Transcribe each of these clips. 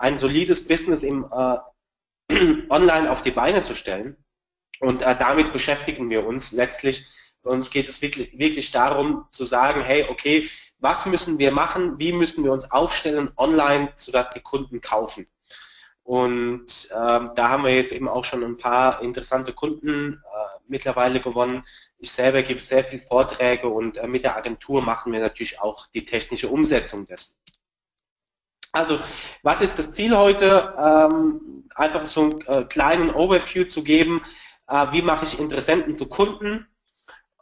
ein solides Business im äh, Online auf die Beine zu stellen. Und äh, damit beschäftigen wir uns letztlich. Uns geht es wirklich, wirklich darum zu sagen, hey, okay, was müssen wir machen, wie müssen wir uns aufstellen online, sodass die Kunden kaufen. Und ähm, da haben wir jetzt eben auch schon ein paar interessante Kunden äh, mittlerweile gewonnen. Ich selber gebe sehr viele Vorträge und äh, mit der Agentur machen wir natürlich auch die technische Umsetzung dessen. Also, was ist das Ziel heute? Ähm, einfach so einen äh, kleinen Overview zu geben, äh, wie mache ich Interessenten zu Kunden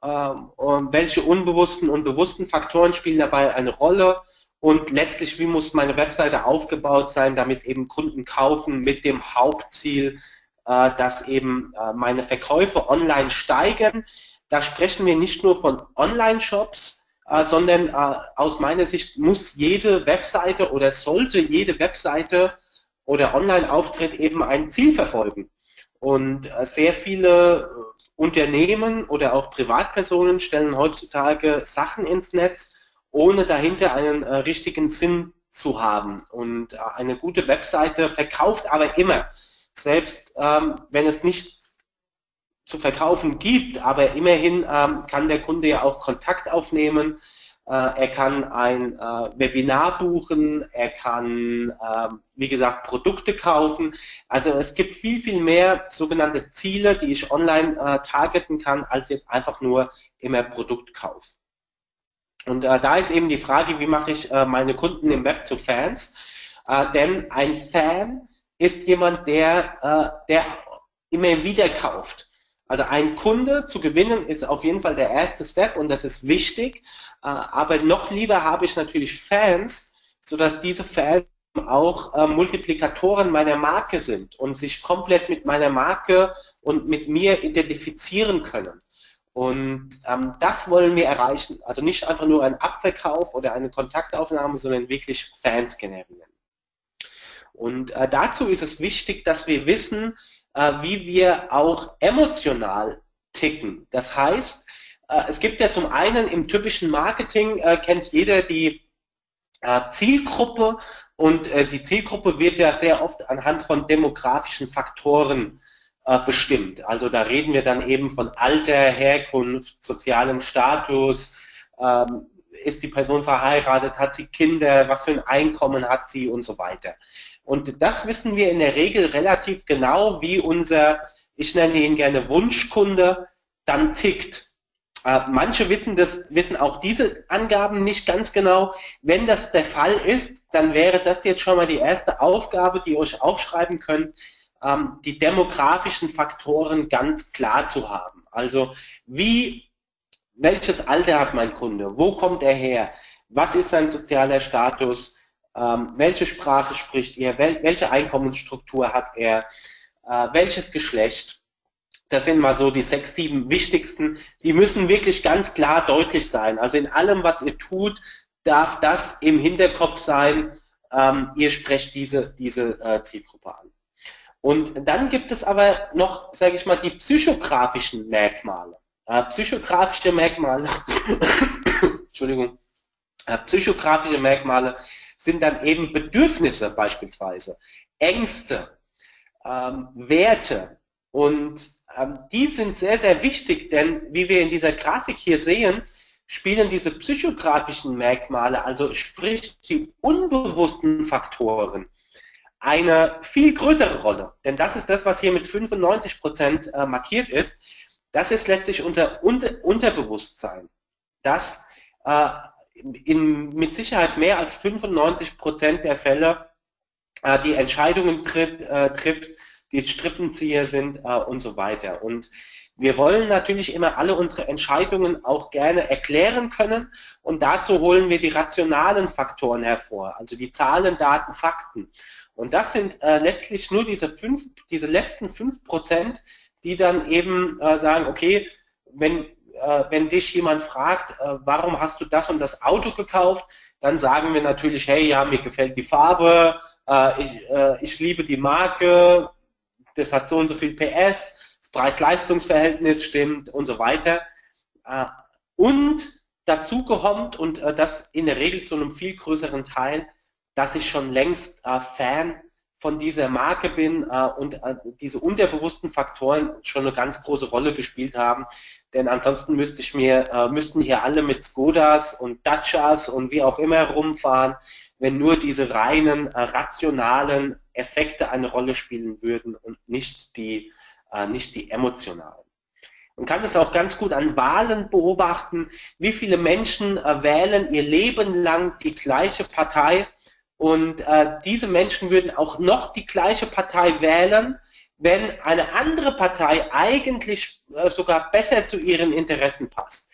ähm, und welche unbewussten und bewussten Faktoren spielen dabei eine Rolle und letztlich, wie muss meine Webseite aufgebaut sein, damit eben Kunden kaufen mit dem Hauptziel, äh, dass eben äh, meine Verkäufe online steigen. Da sprechen wir nicht nur von Online-Shops, sondern aus meiner Sicht muss jede Webseite oder sollte jede Webseite oder Online-Auftritt eben ein Ziel verfolgen. Und sehr viele Unternehmen oder auch Privatpersonen stellen heutzutage Sachen ins Netz, ohne dahinter einen äh, richtigen Sinn zu haben. Und äh, eine gute Webseite verkauft aber immer, selbst ähm, wenn es nichts zu verkaufen gibt, aber immerhin ähm, kann der Kunde ja auch Kontakt aufnehmen, äh, er kann ein äh, Webinar buchen, er kann, ähm, wie gesagt, Produkte kaufen. Also es gibt viel, viel mehr sogenannte Ziele, die ich online äh, targeten kann, als jetzt einfach nur immer Produktkauf. Und äh, da ist eben die Frage, wie mache ich äh, meine Kunden im Web zu Fans? Äh, denn ein Fan ist jemand, der, äh, der immer wieder kauft. Also ein Kunde zu gewinnen ist auf jeden Fall der erste Step und das ist wichtig. Äh, aber noch lieber habe ich natürlich Fans, sodass diese Fans auch äh, Multiplikatoren meiner Marke sind und sich komplett mit meiner Marke und mit mir identifizieren können. Und ähm, das wollen wir erreichen. Also nicht einfach nur ein Abverkauf oder eine Kontaktaufnahme, sondern wirklich Fans generieren. Und äh, dazu ist es wichtig, dass wir wissen, äh, wie wir auch emotional ticken. Das heißt, äh, es gibt ja zum einen im typischen Marketing, äh, kennt jeder die äh, Zielgruppe und äh, die Zielgruppe wird ja sehr oft anhand von demografischen Faktoren äh, bestimmt. Also da reden wir dann eben von Alter, Herkunft, sozialem Status, ähm, ist die Person verheiratet, hat sie Kinder, was für ein Einkommen hat sie und so weiter. Und das wissen wir in der Regel relativ genau, wie unser, ich nenne ihn gerne Wunschkunde, dann tickt. Äh, manche wissen das, wissen auch diese Angaben nicht ganz genau. Wenn das der Fall ist, dann wäre das jetzt schon mal die erste Aufgabe, die ihr euch aufschreiben könnt ähm, die demografischen Faktoren ganz klar zu haben. Also wie, welches Alter hat mein Kunde? Wo kommt er her? Was ist sein sozialer Status? Ähm, welche Sprache spricht er? Wel welche Einkommensstruktur hat er? Äh, welches Geschlecht? Das sind mal so die sechs, sieben wichtigsten. Die müssen wirklich ganz klar deutlich sein. Also in allem, was ihr tut, darf das im Hinterkopf sein. Ähm, ihr sprecht diese, diese äh, Zielgruppe an. Und dann gibt es aber noch, sage ich mal, die psychografischen Merkmale. Äh, psychografische Merkmale, Entschuldigung, äh, psychografische Merkmale sind dann eben Bedürfnisse beispielsweise, Ängste, ähm, Werte. Und ähm, die sind sehr, sehr wichtig, denn wie wir in dieser Grafik hier sehen, spielen diese psychografischen Merkmale, also sprich die unbewussten Faktoren, eine viel größere Rolle. Denn das ist das, was hier mit 95 Prozent äh, markiert ist. Das ist letztlich unter, unter Unterbewusstsein, das äh, in, mit Sicherheit mehr als 95 Prozent der Fälle äh, die Entscheidungen tritt, äh, trifft, die Strippenzieher sind äh, und so weiter. Und wir wollen natürlich immer alle unsere Entscheidungen auch gerne erklären können und dazu holen wir die rationalen Faktoren hervor, also die Zahlen, Daten, Fakten. Und das sind äh, letztlich nur diese, fünf, diese letzten 5%, die dann eben äh, sagen, okay, wenn, äh, wenn dich jemand fragt, äh, warum hast du das und das Auto gekauft, dann sagen wir natürlich, hey, ja, mir gefällt die Farbe, äh, ich, äh, ich liebe die Marke, das hat so und so viel PS, das Preis-Leistungs-Verhältnis stimmt und so weiter. und dazu kommt, und das in der Regel zu einem viel größeren Teil, dass ich schon längst äh, Fan von dieser Marke bin äh, und äh, diese unterbewussten Faktoren schon eine ganz große Rolle gespielt haben. Denn ansonsten müsste ich mir, äh, müssten hier alle mit Skodas und Dachas und wie auch immer rumfahren, wenn nur diese reinen äh, rationalen Effekte eine Rolle spielen würden und nicht die, äh, nicht die emotionalen. Man kann das auch ganz gut an Wahlen beobachten, wie viele Menschen äh, wählen ihr Leben lang die gleiche Partei und äh, diese Menschen würden auch noch die gleiche Partei wählen, wenn eine andere Partei eigentlich äh, sogar besser zu ihren Interessen passt.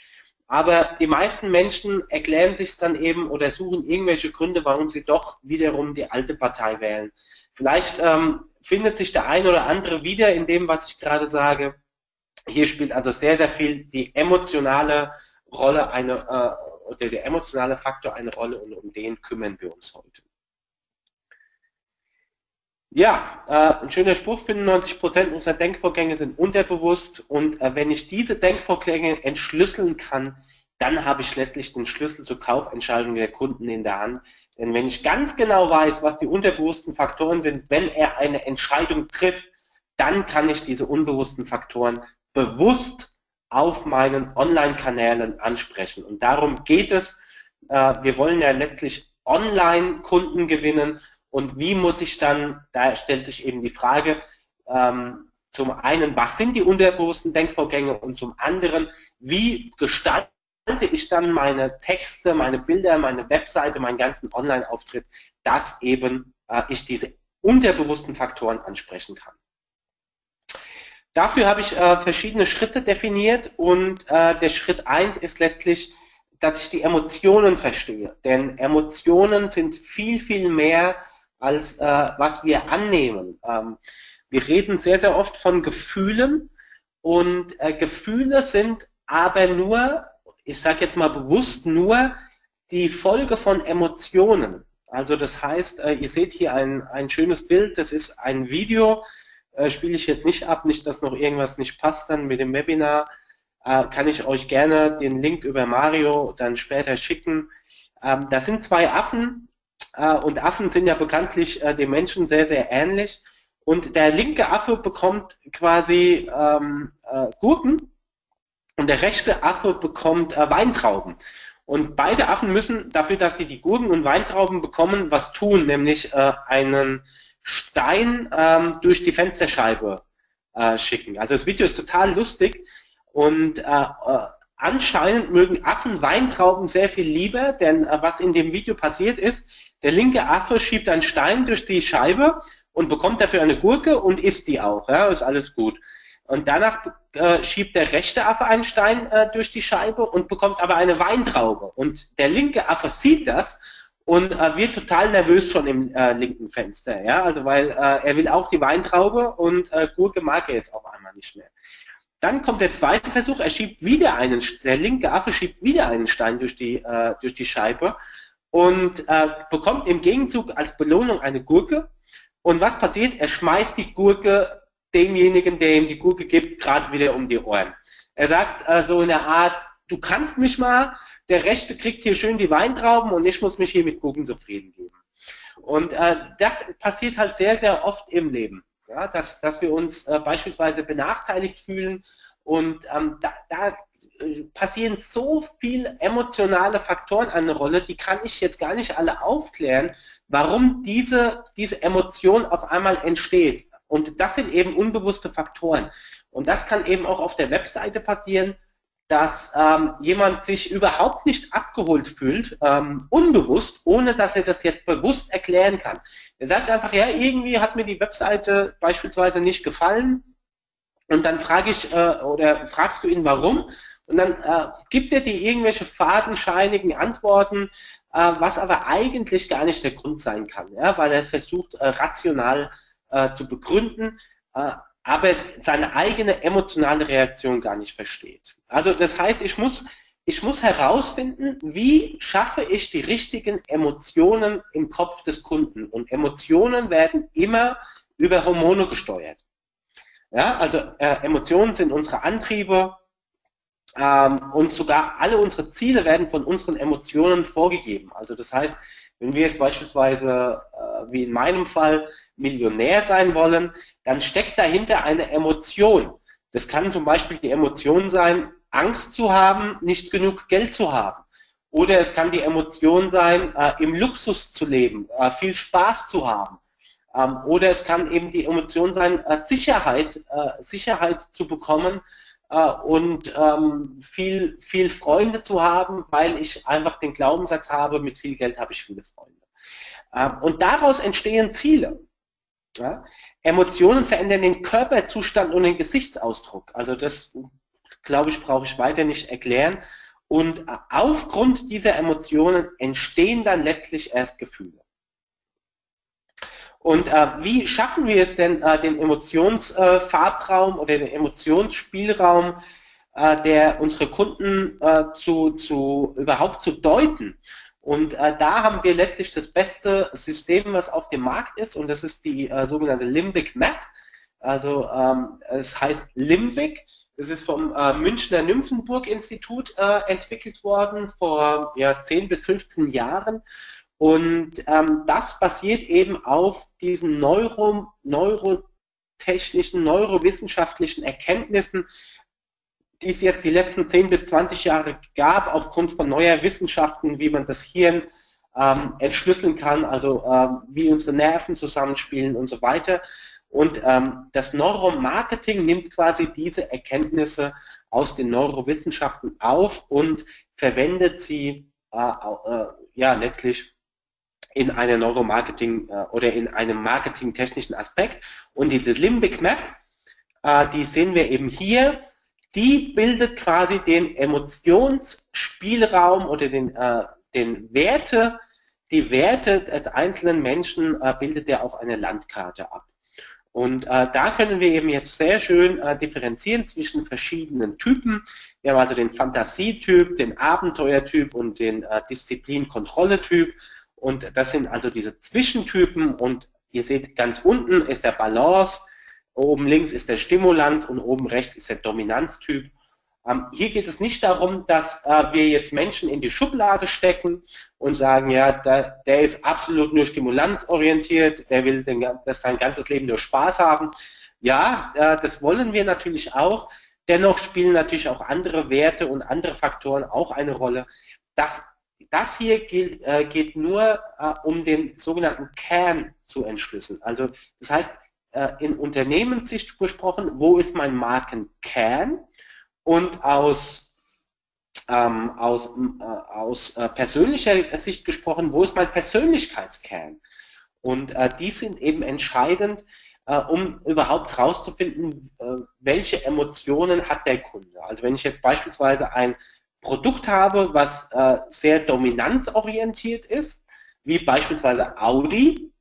Aber die meisten Menschen erklären sich dann eben oder suchen irgendwelche Gründe, warum sie doch wiederum die alte Partei wählen. Vielleicht ähm, findet sich der eine oder andere wieder in dem, was ich gerade sage. Hier spielt also sehr, sehr viel die emotionale Rolle eine, äh, oder der emotionale Faktor eine Rolle und um den kümmern wir uns heute. Ja, äh, ein schöner Spruch, 95% unserer Denkvorgänge sind unterbewusst und äh, wenn ich diese Denkvorgänge entschlüsseln kann, dann habe ich letztlich den Schlüssel zur Kaufentscheidung der Kunden in der Hand. Denn wenn ich ganz genau weiß, was die unterbewussten Faktoren sind, wenn er eine Entscheidung trifft, dann kann ich diese unbewussten Faktoren bewusst auf meinen Online-Kanälen ansprechen. Und darum geht es. Äh, wir wollen ja letztlich Online-Kunden gewinnen und wie muss ich dann, da stellt sich eben die Frage, ähm, zum einen, was sind die unterbewussten Denkvorgänge und zum anderen, wie gestalte ich dann meine Texte, meine Bilder, meine Webseite, meinen ganzen Online-Auftritt, dass eben äh, ich diese unterbewussten Faktoren ansprechen kann. Dafür habe ich äh, verschiedene Schritte definiert und äh, der Schritt 1 ist letztlich, dass ich die Emotionen verstehe. Denn Emotionen sind viel, viel mehr als äh, was wir annehmen. Ähm, wir reden sehr, sehr oft von Gefühlen und äh, Gefühle sind aber nur, ich sage jetzt mal bewusst nur, die Folge von Emotionen. Also das heißt, äh, ihr seht hier ein, ein schönes Bild, das ist ein Video, äh, spiele ich jetzt nicht ab, nicht, dass noch irgendwas nicht passt dann mit dem Webinar, äh, kann ich euch gerne den Link über Mario dann später schicken. Ähm, das sind zwei Affen, und Affen sind ja bekanntlich äh, den Menschen sehr, sehr ähnlich. Und der linke Affe bekommt quasi ähm, äh, Gurken und der rechte Affe bekommt äh, Weintrauben. Und beide Affen müssen dafür, dass sie die Gurken und Weintrauben bekommen, was tun, nämlich äh, einen Stein ähm, durch die Fensterscheibe äh, schicken. Also das Video ist total lustig und äh, äh anscheinend mögen Affen Weintrauben sehr viel lieber, denn äh, was in dem Video passiert ist, der linke Affe schiebt einen Stein durch die Scheibe und bekommt dafür eine Gurke und isst die auch. Ja, ist alles gut. Und danach äh, schiebt der rechte Affe einen Stein äh, durch die Scheibe und bekommt aber eine Weintraube. Und der linke Affe sieht das und äh, wird total nervös schon im äh, linken Fenster. Ja, also weil äh, er will auch die Weintraube und äh, Gurke mag er jetzt auf einmal nicht mehr. Dann kommt der zweite Versuch, er schiebt wieder einen, der linke Affe schiebt wieder einen Stein durch die, durch die Scheibe und äh, bekommt im Gegenzug als Belohnung eine Gurke. Und was passiert? Er schmeißt die Gurke demjenigen, der ihm die Gurke gibt, gerade wieder um die Ohren. Er sagt äh, so in der Art, du kannst mich mal, der Rechte kriegt hier schön die Weintrauben und ich muss mich hier mit Gurken zufrieden geben. Und äh, das passiert halt sehr, sehr oft im Leben. Ja, dass, dass wir uns äh, beispielsweise benachteiligt fühlen und ähm, da, da passieren so viele emotionale Faktoren eine Rolle, die kann ich jetzt gar nicht alle aufklären, warum diese, diese Emotion auf einmal entsteht. Und das sind eben unbewusste Faktoren. Und das kann eben auch auf der Webseite passieren, dass ähm, jemand sich überhaupt nicht abgeholt fühlt, ähm, unbewusst, ohne dass er das jetzt bewusst erklären kann. Er sagt einfach, ja, irgendwie hat mir die Webseite beispielsweise nicht gefallen. Und dann frage ich, äh, oder fragst du ihn, warum? Und dann äh, gibt er dir irgendwelche fadenscheinigen Antworten, äh, was aber eigentlich gar nicht der Grund sein kann, ja, weil er es versucht, äh, rational äh, zu begründen, äh, aber seine eigene emotionale Reaktion gar nicht versteht. Also das heißt, ich muss, ich muss herausfinden, wie schaffe ich die richtigen Emotionen im Kopf des Kunden. Und Emotionen werden immer über Hormone gesteuert. Ja, also äh, Emotionen sind unsere Antriebe, und sogar alle unsere Ziele werden von unseren Emotionen vorgegeben. Also das heißt, Wenn wir jetzt beispielsweise, äh, wie in meinem Fall, Millionär sein wollen, dann steckt dahinter eine Emotion. Das kann zum Beispiel die Emotion sein, Angst zu haben, nicht genug Geld zu haben. Oder es kann die Emotion sein, äh, im Luxus zu leben, äh, viel Spaß zu haben. Ähm, oder es kann eben die Emotion sein, Sicherheit, Sicherheit zu bekommen äh, und ähm, viel, viel Freunde zu haben, weil ich einfach den Glaubenssatz habe, mit viel Geld habe ich viele Freunde. Ähm, und daraus entstehen Ziele. Ja? Emotionen verändern den Körperzustand und den Gesichtsausdruck. Also das, glaube ich, brauche ich weiter nicht erklären. Und aufgrund dieser Emotionen entstehen dann letztlich erst Gefühle. Und äh, wie schaffen wir es denn, äh, den Emotionsfarbraum äh, oder den Emotionsspielraum äh, der unsere Kunden äh, zu, zu überhaupt zu deuten? Und äh, da haben wir letztlich das beste System, was auf dem Markt ist, und das ist die äh, sogenannte Limbic Map. Also ähm, es heißt Limbic. Es ist vom äh, Münchner Nymphenburg-Institut äh, entwickelt worden vor ja, 10 bis 15 Jahren. Und ähm, das basiert eben auf diesen Neuro, neurotechnischen, neurowissenschaftlichen Erkenntnissen, die es jetzt die letzten 10 bis 20 Jahre gab, aufgrund von neuer Wissenschaften, wie man das Hirn ähm, entschlüsseln kann, also ähm, wie unsere Nerven zusammenspielen und so weiter. Und ähm, das Neuromarketing nimmt quasi diese Erkenntnisse aus den Neurowissenschaften auf und verwendet sie äh, äh, ja letztlich in einer Neuromarketing äh, oder in einem marketingtechnischen Aspekt. Und die Limbic Map, äh, die sehen wir eben hier die bildet quasi den Emotionsspielraum oder den, äh, den Werte, die Werte des einzelnen Menschen äh, bildet er auf einer Landkarte ab. Und äh, da können wir eben jetzt sehr schön äh, differenzieren zwischen verschiedenen Typen. Wir haben also den Fantasietyp, den Abenteuertyp und den äh, Disziplin-Kontrolle-Typ. Und das sind also diese Zwischentypen. Und ihr seht, ganz unten ist der Balance, Oben links ist der Stimulanz und oben rechts ist der Dominanztyp. Ähm, hier geht es nicht darum, dass äh, wir jetzt Menschen in die Schublade stecken und sagen, ja, da, der ist absolut nur stimulanzorientiert, der will den, das sein ganzes Leben nur Spaß haben. Ja, äh, das wollen wir natürlich auch. Dennoch spielen natürlich auch andere Werte und andere Faktoren auch eine Rolle. Das, das hier geht, äh, geht nur äh, um den sogenannten Kern zu entschlüsseln. Also das heißt, äh, in Unternehmenssicht gesprochen, wo ist mein Markenkern und aus, ähm, aus, äh, aus äh, persönlicher Sicht gesprochen, wo ist mein Persönlichkeitskern. Und äh, die sind eben entscheidend, um überhaupt herauszufinden, welche Emotionen hat der Kunde. Also wenn ich jetzt beispielsweise ein Produkt habe, was sehr dominanzorientiert ist, wie beispielsweise Audi,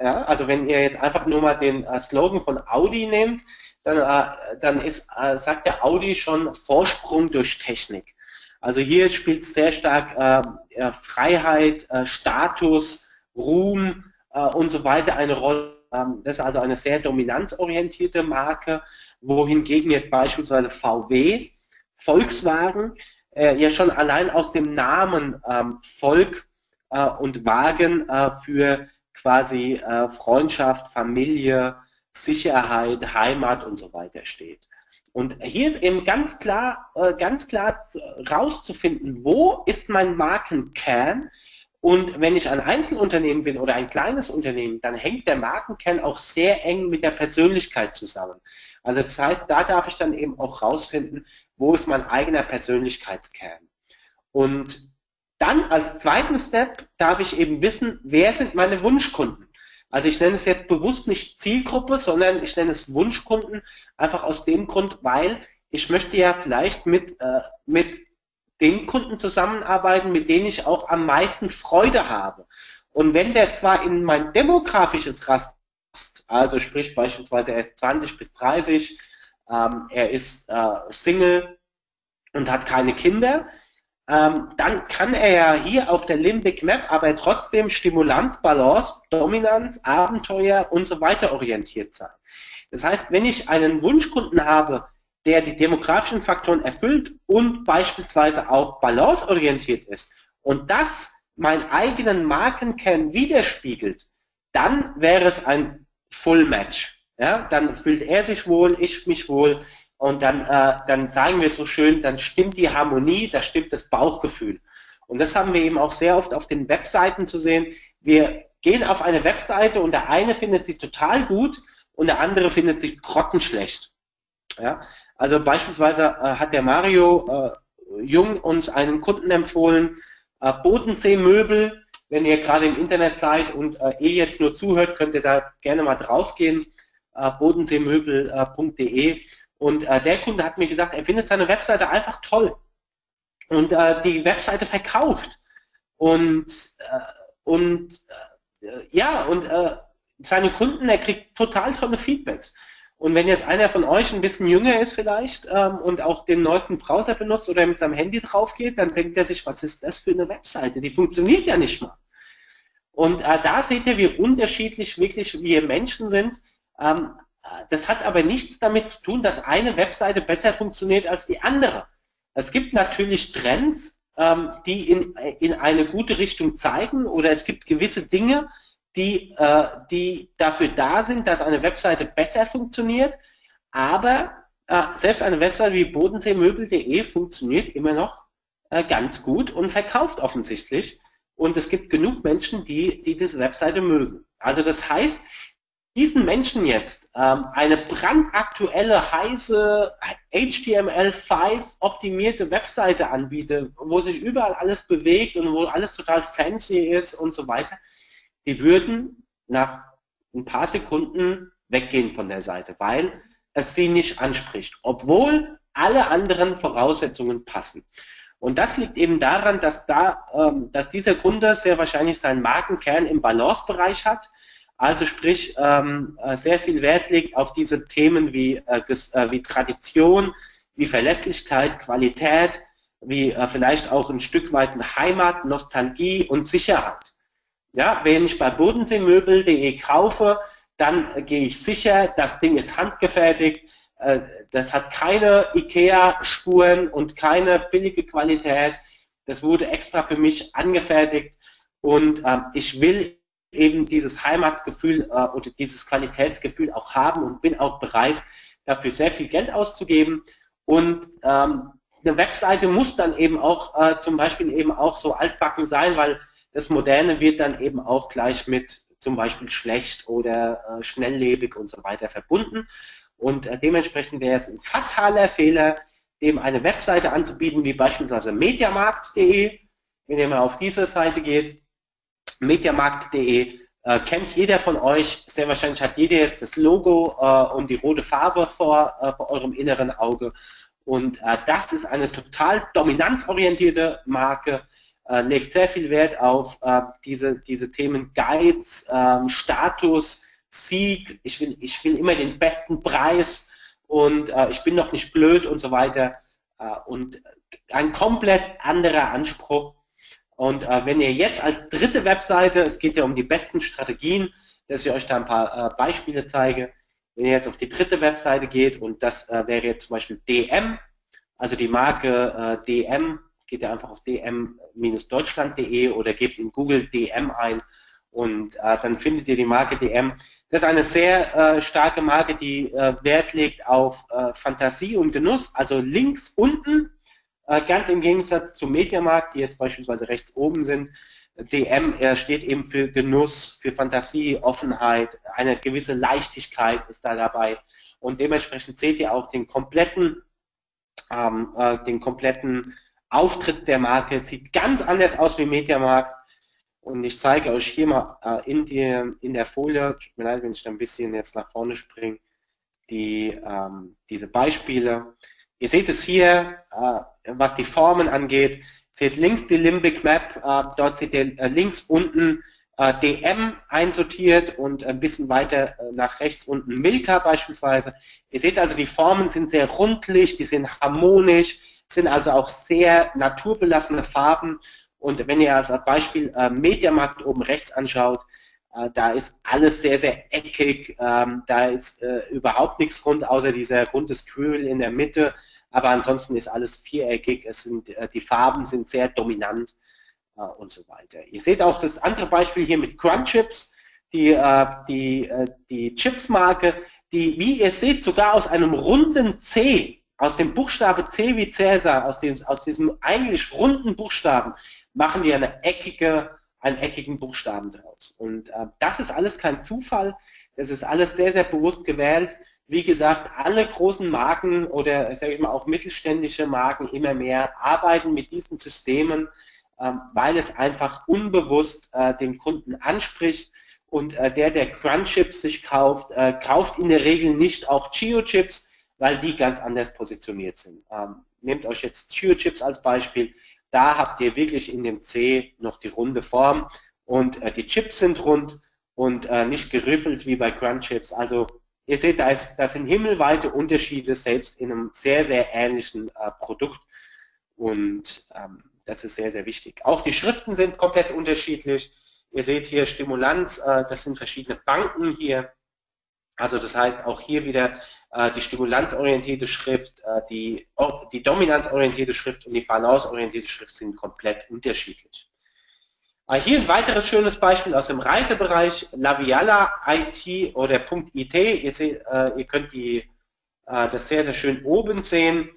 ja, also wenn ihr jetzt einfach nur mal den äh, Slogan von Audi nehmt, dann, äh, dann ist, äh, sagt der Audi schon Vorsprung durch Technik. Also hier spielt sehr stark äh, Freiheit, äh, Status, Ruhm äh, und so weiter eine Rolle. Ähm, das ist also eine sehr dominanzorientierte Marke, wohingegen jetzt beispielsweise VW, Volkswagen, ja schon allein aus dem Namen ähm, Volk und Wagen für quasi äh, Freundschaft, Familie, Sicherheit, Heimat und so weiter steht. Und hier ist eben ganz klar, äh, ganz klar rauszufinden, wo ist mein Markenkern? Und wenn ich ein Einzelunternehmen bin oder ein kleines Unternehmen, dann hängt der Markenkern auch sehr eng mit der Persönlichkeit zusammen. Also das heißt, da darf ich dann eben auch rausfinden, wo ist mein eigener Persönlichkeitskern. Und dann als zweiten Step darf ich eben wissen, wer sind meine Wunschkunden. Also ich nenne es jetzt bewusst nicht Zielgruppe, sondern ich nenne es Wunschkunden, einfach aus dem Grund, weil ich möchte ja vielleicht mit, äh, mit den Kunden zusammenarbeiten, mit denen ich auch am meisten Freude habe. Und wenn der zwar in mein demografisches Raster, also sprich beispielsweise er ist 20 bis 30, ähm, er ist äh, Single und hat keine Kinder, ähm, dann kann er ja hier auf der Limbic Map aber trotzdem Stimulanz, Balance, Dominanz, Abenteuer und so weiter orientiert sein. Das heißt, wenn ich einen Wunschkunden habe, der die demografischen Faktoren erfüllt und beispielsweise auch balanceorientiert ist und das meinen eigenen Markenkern widerspiegelt, dann wäre es ein Full Match. Ja, dann fühlt er sich wohl, ich mich wohl und dann, äh, dann sagen wir so schön, dann stimmt die Harmonie, da stimmt das Bauchgefühl. Und das haben wir eben auch sehr oft auf den Webseiten zu sehen. Wir gehen auf eine Webseite und der eine findet sie total gut und der andere findet sie grottenschlecht. Ja? Also beispielsweise äh, hat der Mario äh, Jung uns einen Kunden empfohlen, äh, Bodensee-Möbel. Wenn ihr gerade im Internet seid und äh, ihr jetzt nur zuhört, könnt ihr da gerne mal draufgehen, äh, bodenseemöbel.de. Und äh, der Kunde hat mir gesagt, er findet seine Webseite einfach toll. Und äh, die Webseite verkauft. Und, äh, und ja, und seine Kunden, er kriegt total tolle Feedbacks. Und wenn jetzt einer von euch ein bisschen jünger ist vielleicht ähm, und auch den neuesten Browser benutzt oder mit seinem Handy drauf geht, dann denkt er sich, was ist das für eine Webseite? Die funktioniert ja nicht mal. Und äh, da seht ihr, wie unterschiedlich wirklich wir Menschen sind. Ähm, das hat aber nichts damit zu tun, dass eine Webseite besser funktioniert als die andere. Es gibt natürlich Trends, ähm, die in, in eine gute Richtung zeigen oder es gibt gewisse Dinge, die, äh, die dafür da sind, dass eine Webseite besser funktioniert, aber äh, selbst eine Webseite wie bodenseemöbel.de funktioniert immer noch äh, ganz gut und verkauft offensichtlich. Und es gibt genug Menschen, die, die diese Webseite mögen. Also das heißt, diesen Menschen jetzt ähm, eine brandaktuelle, heiße HTML5 optimierte Webseite anbiete, wo sich überall alles bewegt und wo alles total fancy ist und so weiter, die würden nach ein paar Sekunden weggehen von der Seite, weil es sie nicht anspricht, obwohl alle anderen Voraussetzungen passen. Und das liegt eben daran, dass, da, ähm, dass dieser Kunde sehr wahrscheinlich seinen Markenkern im Balancebereich hat, also sprich ähm, äh, sehr viel Wert legt auf diese Themen wie, äh, äh, wie Tradition, wie Verlässlichkeit, Qualität, wie äh, vielleicht auch ein Stück weit Heimat, Nostalgie und Sicherheit. Ja, wenn ich bei bodenseemöbel.de kaufe, dann gehe ich sicher, das Ding ist handgefertigt, äh, das hat keine IKEA-Spuren und keine billige Qualität. Das wurde extra für mich angefertigt und ähm, ich will eben dieses Heimatsgefühl äh, oder dieses Qualitätsgefühl auch haben und bin auch bereit, dafür sehr viel Geld auszugeben. Und ähm, eine Webseite muss dann eben auch äh, zum Beispiel eben auch so altbacken sein, weil das Moderne wird dann eben auch gleich mit zum Beispiel schlecht oder äh, schnelllebig und so weiter verbunden. Und äh, dementsprechend wäre es ein fataler Fehler, dem eine Webseite anzubieten, wie beispielsweise mediamarkt.de. Ihr mal auf diese Seite geht, mediamarkt.de äh, kennt jeder von euch, sehr wahrscheinlich hat jeder jetzt das Logo äh, und die rote Farbe vor, äh, vor eurem inneren Auge. Und äh, das ist eine total dominanzorientierte Marke, äh, legt sehr viel Wert auf äh, diese, diese Themen Guides, ähm, Status, Sieg, ich will, ich will immer den besten Preis und ich bin noch nicht blöd und so weiter. und ein komplett anderer Anspruch und äh, wenn ihr jetzt als dritte Webseite, es geht ja um die besten Strategien, dass ich euch da ein paar äh, Beispiele zeige, wenn ihr jetzt auf die dritte Webseite geht und das äh, wäre jetzt zum Beispiel DM, also die Marke äh, DM, geht ihr einfach auf dm-deutschland.de oder gebt in Google DM ein und äh, dann findet ihr die Marke DM. Das ist eine sehr äh, starke Marke, die Wert legt auf Fantasie und Genuss. Also links unten ganz im Gegensatz zum Mediamarkt, die jetzt beispielsweise rechts oben sind. DM steht eben für Genuss, für Fantasie, Offenheit, eine gewisse Leichtigkeit ist da dabei. Und dementsprechend seht ihr auch den kompletten, ähm, äh, den kompletten Auftritt der Marke. Sieht ganz anders aus wie Mediamarkt. Und ich zeige euch hier mal äh, in, die, in der Folie, tut mir leid, wenn ich da ein bisschen jetzt nach vorne springe, die, ähm, diese Beispiele. Ihr seht es hier, äh, was die Formen angeht. Seht links die Limbic Map, äh, dort seht ihr äh, links unten DM einsortiert und ein bisschen weiter nach rechts unten Milka beispielsweise. Ihr seht also, die Formen sind sehr rundlich, die sind harmonisch, sind also auch sehr naturbelassene Farben. Und wenn ihr als Beispiel äh, Mediamarkt oben rechts anschaut, da ist alles sehr, sehr eckig. Ähm, da ist äh, überhaupt nichts rund, außer dieser runde Squirrel in der Mitte. Aber ansonsten ist alles viereckig. Es sind, äh, die Farben sind sehr dominant. äh, und so weiter. Ihr seht auch das andere Beispiel hier mit Crunchips, die, äh, die, äh, die Chips-Marke, die, wie ihr seht, sogar aus einem runden C, aus dem Buchstabe C wie Cäsar, aus, dem, aus diesem eigentlich runden Buchstaben, machen die eine eckige, einen eckigen Buchstaben draus. Und äh, das ist alles kein Zufall, das ist alles sehr, sehr bewusst gewählt. Wie gesagt, alle großen Marken oder sage ich mal auch mittelständische Marken immer mehr arbeiten mit diesen Systemen, ähm, weil es einfach unbewusst äh, den Kunden anspricht. Und äh, der, der Crunchips sich kauft, äh, kauft in der Regel nicht auch Chio-Chips, weil die ganz anders positioniert sind. Ähm, nehmt euch jetzt Chio-Chips als Beispiel. Da habt ihr wirklich in dem C noch die runde Form und die Chips sind rund und nicht geriffelt wie bei Crunchips. Also ihr seht, da, ist, da sind himmelweite Unterschiede selbst in einem sehr, sehr ähnlichen Produkt. Und ähm, das ist sehr, sehr wichtig. Auch die Schriften sind komplett unterschiedlich. Ihr seht hier Stimulanz, äh, das sind verschiedene Banken hier. Also das heißt auch hier wieder äh, die stimulanzorientierte Schrift, äh, die, die dominanzorientierte Schrift und die balanceorientierte Schrift sind komplett unterschiedlich. Hier ein weiteres schönes Beispiel aus dem Reisebereich, Laviala IT oder .it. Ihr, seht, ihr könnt die, das sehr, sehr schön oben sehen.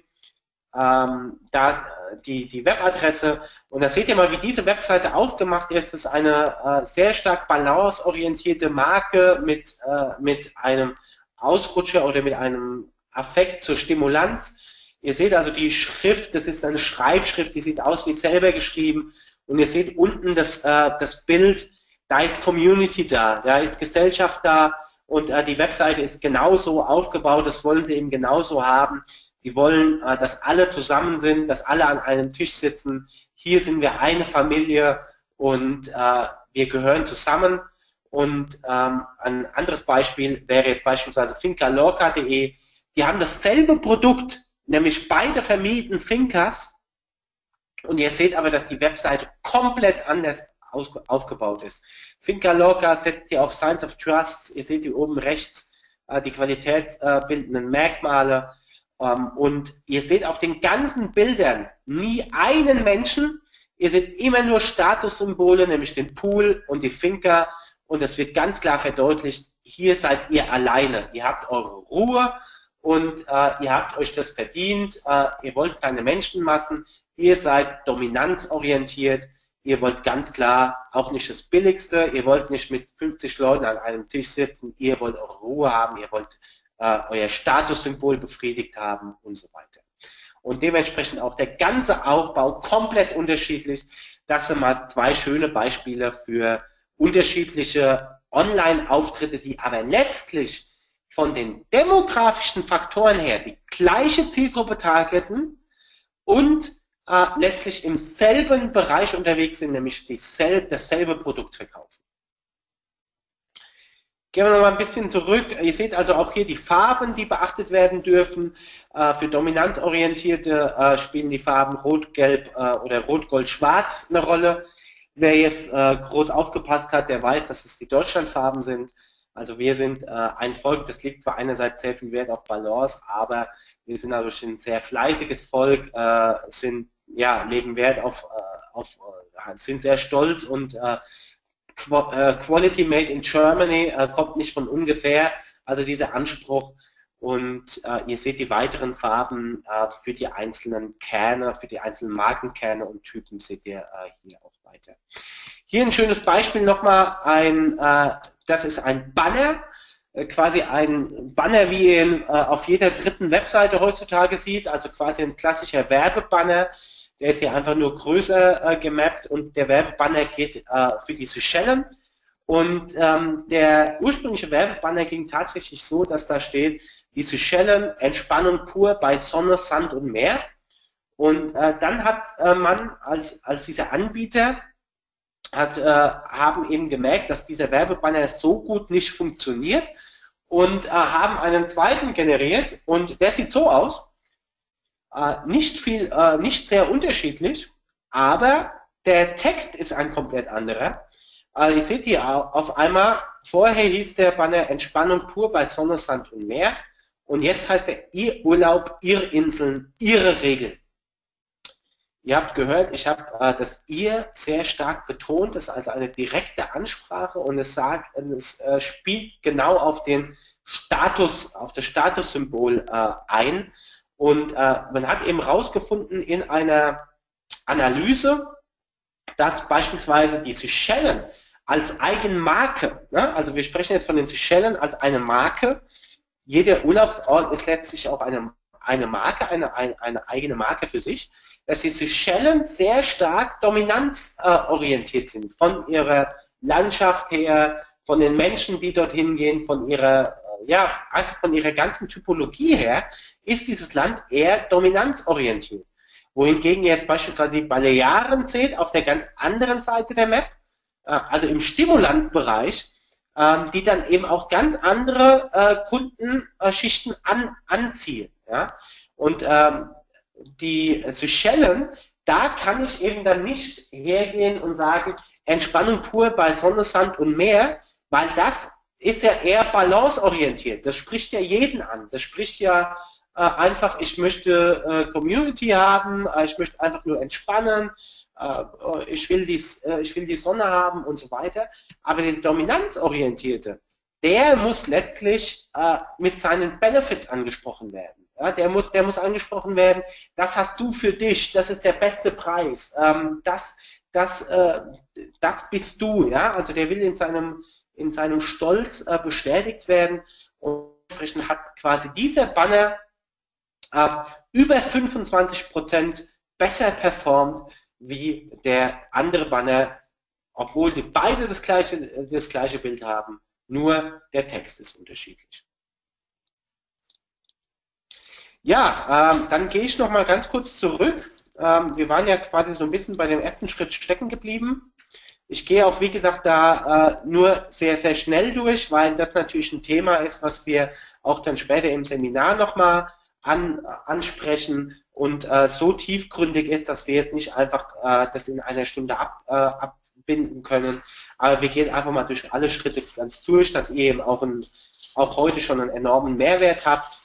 Ähm, da die, die Webadresse und da seht ihr mal, wie diese Webseite aufgemacht ist. Das ist eine äh, sehr stark balanceorientierte Marke mit, äh, mit einem Ausrutscher oder mit einem Affekt zur Stimulanz. Ihr seht also die Schrift, das ist eine Schreibschrift, die sieht aus wie selber geschrieben und ihr seht unten das, äh, das Bild, da ist Community da, da ist Gesellschaft da und äh, die Webseite ist genauso aufgebaut, das wollen sie eben genauso haben. Die wollen, äh, dass alle zusammen sind, dass alle an einem Tisch sitzen. Hier sind wir eine Familie und äh, wir gehören zusammen. Und ähm, ein anderes Beispiel wäre jetzt beispielsweise finca-lorca.de. Die haben dasselbe Produkt, nämlich beide vermieten Fincas. Und ihr seht aber, dass die Webseite komplett anders aufgebaut ist. Finca Lorca setzt hier auf Science of Trust. Ihr seht hier oben rechts äh, die qualitätsbildenden Merkmale. Ähm, und ihr seht auf den ganzen Bildern nie einen Menschen, ihr seht immer nur Statussymbole, nämlich den Pool und die Finca. Und das wird ganz klar verdeutlicht, hier seid ihr alleine, ihr habt eure Ruhe und äh, ihr habt euch das verdient, äh, ihr wollt keine Menschenmassen, ihr seid dominanzorientiert, ihr wollt ganz klar auch nicht das Billigste, ihr wollt nicht mit 50 Leuten an einem Tisch sitzen, ihr wollt eure Ruhe haben, ihr wollt äh, euer Statussymbol befriedigt haben und so weiter. Und dementsprechend auch der ganze Aufbau komplett unterschiedlich. Das sind mal zwei schöne Beispiele für unterschiedliche Online-Auftritte, die aber letztlich von den demografischen Faktoren her die gleiche Zielgruppe targeten und äh, letztlich im selben Bereich unterwegs sind, nämlich dieselbe, dasselbe Produkt verkaufen. Gehen wir noch mal ein bisschen zurück. Ihr seht also auch hier die Farben, die beachtet werden dürfen. Äh, für dominanzorientierte äh, spielen die Farben Rot, Gelb äh, oder Rot, Gold, Schwarz eine Rolle. Wer jetzt groß aufgepasst hat, der weiß, dass es die Deutschlandfarben sind. Also wir sind ein Volk, das liegt zwar einerseits sehr viel Wert auf Balance, aber wir sind also ein sehr fleißiges Volk, sind, ja, legen Wert auf, auf sind sehr stolz und Quality Made in Germany äh, kommt nicht von ungefähr, also dieser Anspruch. Und äh, ihr seht die weiteren Farben äh, für die einzelnen Kerne, für die einzelnen Markenkerne und Typen seht ihr äh, hier auch weiter. Hier ein schönes Beispiel nochmal, ein, äh, das ist ein Banner, quasi ein Banner, wie ihr ihn auf jeder dritten Webseite heutzutage sieht, also quasi ein klassischer Werbebanner, der ist hier einfach nur größer äh, gemappt und der Werbebanner geht äh, für die Seychellen. Und ähm, der ursprüngliche Werbebanner ging tatsächlich so, dass da steht, die Seychellen, Entspannung pur bei Sonne, Sand und Meer. Und äh, dann hat äh, man als, als dieser Anbieter hat, äh, haben eben gemerkt, dass dieser Werbebanner so gut nicht funktioniert und äh, haben einen zweiten generiert und der sieht so aus. Äh, nicht viel, äh, nicht sehr unterschiedlich, aber der Text ist ein komplett anderer. Also ihr seht hier auf einmal, vorher hieß der Banner Entspannung pur bei Sonne, Sand und Meer und jetzt heißt er Ihr Urlaub, Ihre Inseln, Ihre Regeln. Ihr habt gehört, ich habe äh, das ihr sehr stark betont, das ist also eine direkte Ansprache und es sagt, es äh, spielt genau auf den Status, auf das Statussymbol äh, ein. Und äh, man hat eben herausgefunden in einer Analyse, dass beispielsweise die Seychellen als Eigenmarke, ne, also wir sprechen jetzt von den Seychellen als eine Marke, jeder Urlaubsort ist letztlich auch eine, eine Marke, eine, eine, eine eigene Marke für sich dass die Seychellen sehr stark dominanzorientiert sind, von ihrer Landschaft her, von den Menschen, die dorthin gehen, von ihrer, äh, ja, einfach von ihrer ganzen Typologie her, ist dieses Land eher dominanzorientiert. Wohingegen jetzt beispielsweise die Balearen zählt auf der ganz anderen Seite der Map, äh, also im Stimulanzbereich, ähm, die dann eben auch ganz andere äh, Kundenschichten an, anziehen. Ja? Und ähm, die Seychellen, da kann ich eben dann nicht hergehen und sagen, Entspannung pur bei Sonne, Sand und Meer, weil das ist ja eher balanceorientiert. Das spricht ja jeden an. Das spricht ja äh, einfach, ich möchte äh, Community haben, äh, ich möchte einfach nur entspannen, äh, ich, will die, äh, ich will die Sonne haben und so weiter. Aber der Dominanzorientierte, der muss letztlich äh, mit seinen Benefits angesprochen werden. Ja, der, muss, der muss angesprochen werden, das hast du für dich, das ist der beste Preis, ähm, das, das, äh, das bist du. Ja? Also der will in seinem, in seinem Stolz äh, bestätigt werden und entsprechend hat quasi dieser Banner äh, über 25 Prozent besser performt wie der andere Banner, obwohl die beide das gleiche, das gleiche Bild haben, nur der Text ist unterschiedlich. Ja, ähm, dann gehe ich noch mal ganz kurz zurück. Ähm, wir waren ja quasi so ein bisschen bei dem ersten Schritt stecken geblieben. Ich gehe auch, wie gesagt, da äh, nur sehr, sehr schnell durch, weil das natürlich ein Thema ist, was wir auch dann später im Seminar nochmal an, ansprechen und äh, so tiefgründig ist, dass wir jetzt nicht einfach äh, das in einer Stunde ab, äh, abbinden können. Aber wir gehen einfach mal durch alle Schritte ganz durch, dass ihr eben auch, ein, auch heute schon einen enormen Mehrwert habt.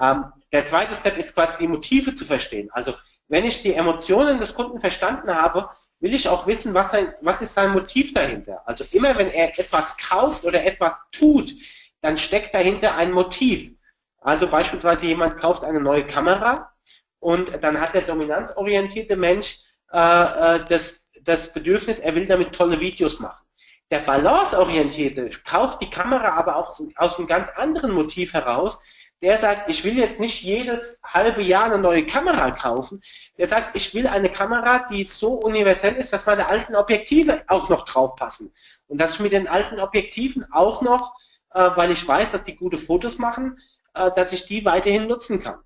Ähm, der zweite Step ist quasi die Motive zu verstehen. Also wenn ich die Emotionen des Kunden verstanden habe, will ich auch wissen, was, sein, was ist sein Motiv dahinter. Also immer wenn er etwas kauft oder etwas tut, dann steckt dahinter ein Motiv. Also beispielsweise jemand kauft eine neue Kamera und dann hat der dominanzorientierte Mensch äh, äh das, das Bedürfnis, er will damit tolle Videos machen. Der balanceorientierte kauft die Kamera aber auch aus einem ganz anderen Motiv heraus, der sagt, ich will jetzt nicht jedes halbe Jahr eine neue Kamera kaufen. Der sagt, ich will eine Kamera, die so universell ist, dass meine alten Objektive auch noch drauf passen. Und dass ich mit den alten Objektiven auch noch, äh, weil ich weiß, dass die gute Fotos machen, äh, dass ich die weiterhin nutzen kann.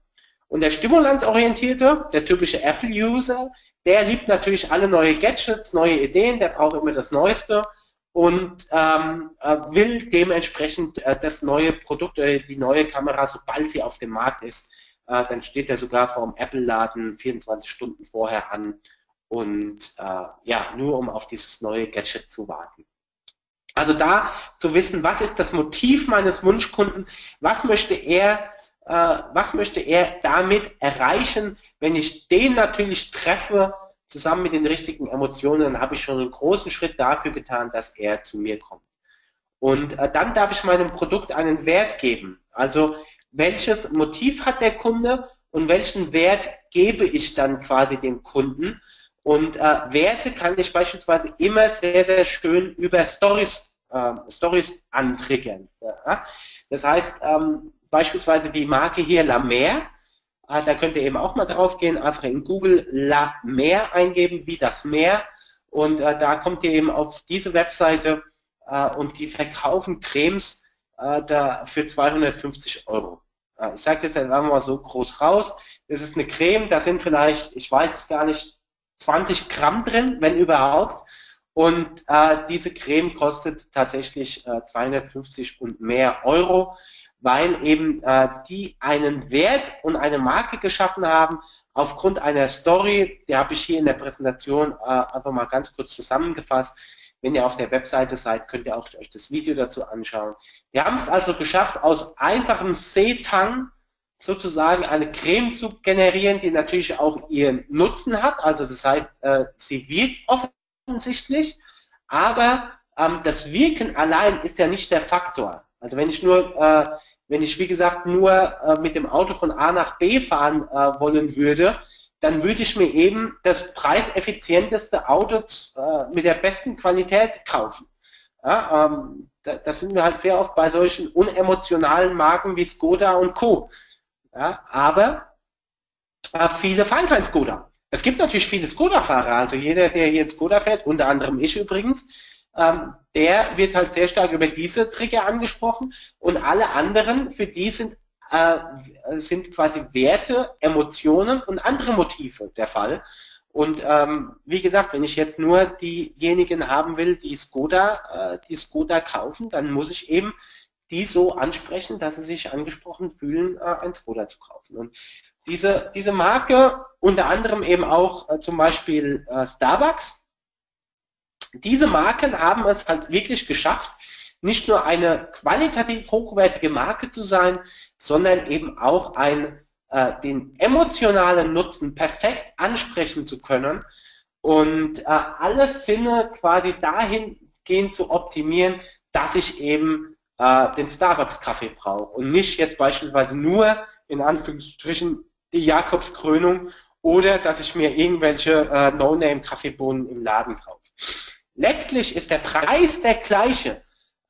Und der stimulanzorientierte, der typische Apple-User, der liebt natürlich alle neue Gadgets, neue Ideen, der braucht immer das Neueste und ähm, äh, will dementsprechend äh, das neue Produkt oder die neue Kamera, sobald sie auf dem Markt ist, äh, dann steht er sogar vor dem Apple-Laden 24 Stunden vorher an und äh, ja, nur um auf dieses neue Gadget zu warten. Also da zu wissen, was ist das Motiv meines Wunschkunden, was möchte er, äh, was möchte er damit erreichen, wenn ich den natürlich treffe, zusammen mit den richtigen Emotionen, habe ich schon einen großen Schritt dafür getan, dass er zu mir kommt. Und äh, dann darf ich meinem Produkt einen Wert geben. Also welches Motiv hat der Kunde und welchen Wert gebe ich dann quasi dem Kunden? Und äh, Werte kann ich beispielsweise immer sehr, sehr schön über Stories, äh, Stories antriggern. Ja? Das heißt, ähm, beispielsweise die Marke hier La Mer, da könnt ihr eben auch mal drauf gehen, einfach in Google La Meer eingeben, wie das Meer. Und äh, da kommt ihr eben auf diese Webseite äh, und die verkaufen Cremes äh, da für 250 Euro. ich sage jetzt einfach mal so groß raus. Das ist eine Creme, da sind vielleicht, ich weiß es gar nicht, 20 Gramm drin, wenn überhaupt. Und äh, diese Creme kostet tatsächlich äh, 250 und mehr Euro weil eben äh, die einen Wert und eine Marke geschaffen haben aufgrund einer Story, die habe ich hier in der Präsentation äh, einfach mal ganz kurz zusammengefasst. Wenn ihr auf der Webseite seid, könnt ihr auch euch das Video dazu anschauen. Wir haben es also geschafft, aus einfachem Seetang sozusagen eine Creme zu generieren, die natürlich auch ihren Nutzen hat. Also das heißt, äh, sie wirkt offensichtlich, aber ähm, das Wirken allein ist ja nicht der Faktor. Also wenn ich nur, äh, wenn ich wie gesagt nur äh, mit dem Auto von A nach B fahren äh, wollen würde, dann würde ich mir eben das preiseffizienteste Auto äh, mit der besten Qualität kaufen. Ja, ähm, da, das sind wir halt sehr oft bei solchen unemotionalen Marken wie Skoda und Co. Ja, aber äh, viele fahren kein Skoda. Es gibt natürlich viele Skoda-Fahrer, also jeder, der hier Skoda fährt, unter anderem ich übrigens, ähm, der wird halt sehr stark über diese Trigger angesprochen und alle anderen, für die sind, äh, sind quasi Werte, Emotionen und andere Motive der Fall. Und ähm, wie gesagt, wenn ich jetzt nur diejenigen haben will, die Skoda, äh, die Skoda kaufen, dann muss ich eben die so ansprechen, dass sie sich angesprochen fühlen, äh, ein Skoda zu kaufen. Und diese, diese Marke, unter anderem eben auch äh, zum Beispiel äh, Starbucks, diese Marken haben es halt wirklich geschafft, nicht nur eine qualitativ hochwertige Marke zu sein, sondern eben auch ein, äh, den emotionalen Nutzen perfekt ansprechen zu können und äh, alle Sinne quasi dahingehend zu optimieren, dass ich eben äh, den Starbucks-Kaffee brauche und nicht jetzt beispielsweise nur in Anführungsstrichen die Jakobskrönung oder dass ich mir irgendwelche äh, No-Name-Kaffeebohnen im Laden kaufe. Letztlich ist der Preis der gleiche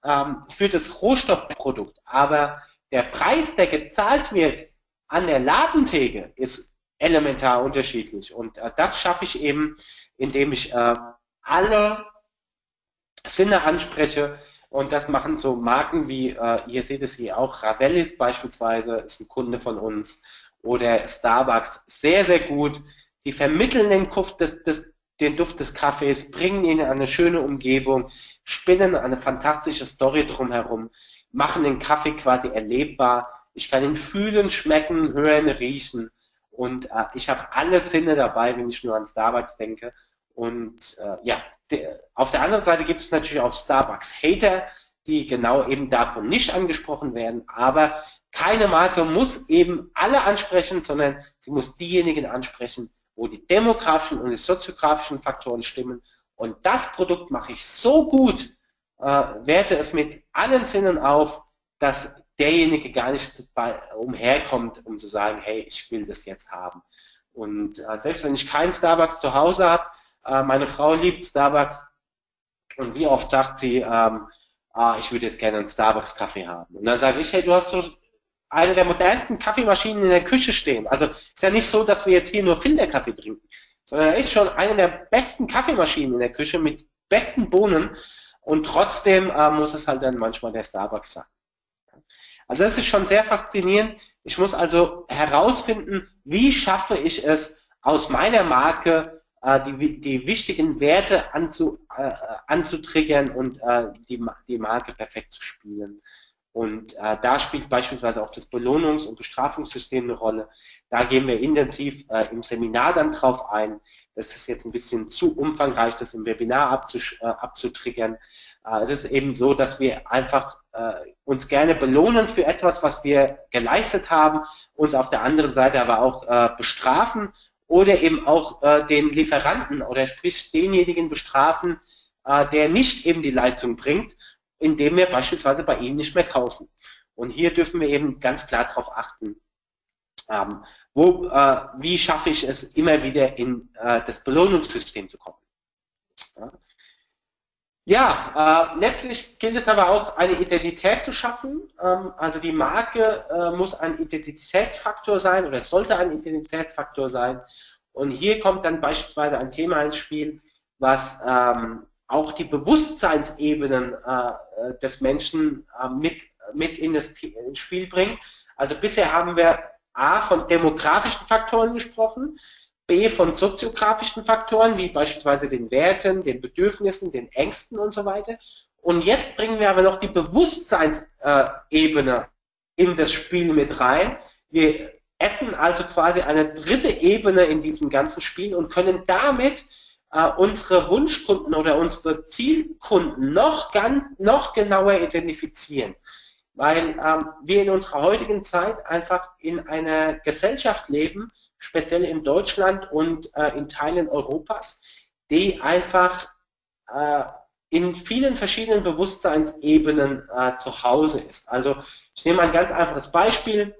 ähm, für das Rohstoffprodukt, aber der Preis, der gezahlt wird an der Ladentheke, ist elementar unterschiedlich. Und äh, das schaffe ich eben, indem ich äh, alle Sinne anspreche. Und das machen so Marken wie, äh, ihr seht es hier auch, Ravellis beispielsweise, ist ein Kunde von uns, oder Starbucks sehr, sehr gut. Die vermitteln den Duft des, des, den Duft des Kaffees, bringen ihn in eine schöne Umgebung, spinnen eine fantastische Story drumherum, machen den Kaffee quasi erlebbar. Ich kann ihn fühlen, schmecken, hören, riechen und äh, ich habe alle Sinne dabei, wenn ich nur an Starbucks denke. Und äh, ja, der, auf der anderen Seite gibt es natürlich auch Starbucks-Hater, die genau eben davon nicht angesprochen werden, aber keine Marke muss eben alle ansprechen, sondern sie muss diejenigen ansprechen, wo die demografischen und die soziografischen Faktoren stimmen. Und das Produkt mache ich so gut, äh, werte es mit allen Sinnen auf, dass derjenige gar nicht umherkommt, um zu sagen, hey, ich will das jetzt haben. Und äh, selbst wenn ich keinen Starbucks zu Hause habe, äh, meine Frau liebt Starbucks und wie oft sagt sie, ähm, ah, ich würde jetzt gerne einen Starbucks-Kaffee haben. Und dann sage ich, hey, du hast so eine der modernsten Kaffeemaschinen in der Küche stehen. Also ist ja nicht so, dass wir jetzt hier nur Filterkaffee trinken, sondern er ist schon eine der besten Kaffeemaschinen in der Küche mit besten Bohnen und trotzdem äh, muss es halt dann manchmal der Starbucks sein. Also das ist schon sehr faszinierend. Ich muss also herausfinden, wie schaffe ich es, aus meiner Marke äh, die, die wichtigen Werte anzu, äh, anzutriggern und äh, die, die Marke perfekt zu spielen. Und äh, da spielt beispielsweise auch das Belohnungs- und Bestrafungssystem eine Rolle. Da gehen wir intensiv äh, im Seminar dann drauf ein. Das ist jetzt ein bisschen zu umfangreich, das im Webinar abzusch äh, abzutriggern. Äh, es ist eben so, dass wir einfach äh, uns gerne belohnen für etwas, was wir geleistet haben, uns auf der anderen Seite aber auch äh, bestrafen oder eben auch den Lieferanten oder sprich denjenigen bestrafen, der nicht eben die Leistung bringt indem wir beispielsweise bei ihm nicht mehr kaufen. Und hier dürfen wir eben ganz klar darauf achten, ähm, wo, äh, wie schaffe ich es, immer wieder in äh, das Belohnungssystem zu kommen. Ja, ja äh, letztlich gilt es aber auch, eine Identität zu schaffen. Ähm, also die Marke äh, muss ein Identitätsfaktor sein oder es sollte ein Identitätsfaktor sein. Und hier kommt dann beispielsweise ein Thema ins Spiel, was ähm, auch die Bewusstseinsebenen äh, des Menschen äh, mit, mit in das ins Spiel bringen. Also bisher haben wir A von demografischen Faktoren gesprochen, B von soziografischen Faktoren, wie beispielsweise den Werten, den Bedürfnissen, den Ängsten und so weiter. Und jetzt bringen wir aber noch die Bewusstseinsebene in das Spiel mit rein. Wir hätten also quasi eine dritte Ebene in diesem ganzen Spiel und können damit äh, unsere Wunschkunden oder unsere Zielkunden noch, ganz, noch genauer identifizieren. weil ähm, wir in unserer heutigen Zeit einfach in einer Gesellschaft leben, speziell in Deutschland und äh, in Teilen Europas, die einfach äh, in vielen verschiedenen Bewusstseinsebenen äh, zu Hause ist. Also ich nehme ein ganz einfaches Beispiel.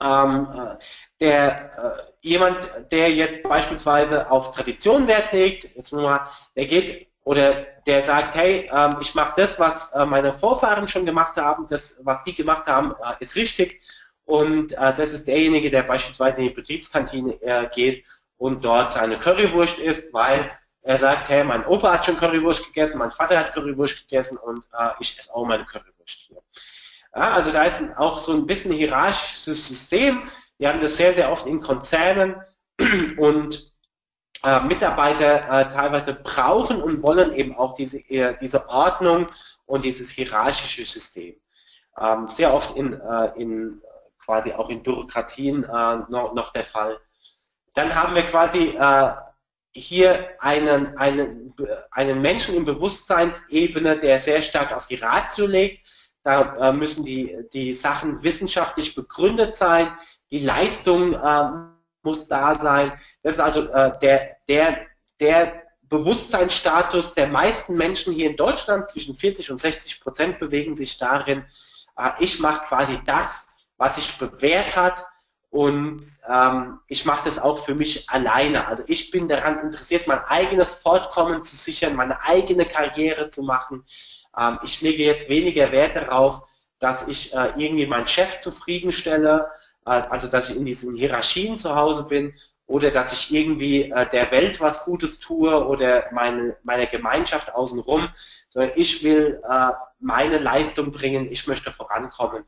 Ähm, äh, der, äh, jemand, der jetzt beispielsweise auf Tradition Wert legt, jetzt mal, der geht oder der sagt, hey, ähm, ich mache das, was äh, meine Vorfahren schon gemacht haben, das, was die gemacht haben, äh, ist richtig und äh, das ist derjenige, der beispielsweise in die Betriebskantine äh, geht und dort seine Currywurst isst, weil er sagt, hey, mein Opa hat schon Currywurst gegessen, mein Vater hat Currywurst gegessen und äh, ich esse auch meine Currywurst hier. Ja, also da ist auch so ein bisschen hierarchisches System. Wir haben das sehr, sehr oft in Konzernen und äh, Mitarbeiter äh, teilweise brauchen und wollen eben auch diese, äh, diese Ordnung und dieses hierarchische System. Ähm, sehr oft in, äh, in quasi auch in Bürokratien äh, noch, noch der Fall. Dann haben wir quasi äh, hier einen, einen, einen Menschen in Bewusstseinsebene, der sehr stark auf die Ratio legt. Da müssen die, die Sachen wissenschaftlich begründet sein, die Leistung äh, muss da sein. Das ist also äh, der, der, der Bewusstseinsstatus der meisten Menschen hier in Deutschland, zwischen 40 und 60 Prozent bewegen sich darin, äh, ich mache quasi das, was sich bewährt hat, und ähm, ich mache das auch für mich alleine. Also ich bin daran interessiert, mein eigenes Fortkommen zu sichern, meine eigene Karriere zu machen. Ähm, ich lege jetzt weniger Wert darauf, dass ich äh, irgendwie meinen Chef zufriedenstelle, also dass ich in diesen Hierarchien zu Hause bin oder dass ich irgendwie äh, der Welt was Gutes tue oder meine, meine Gemeinschaft außenrum, sondern ich will äh, meine Leistung bringen, ich möchte vorankommen.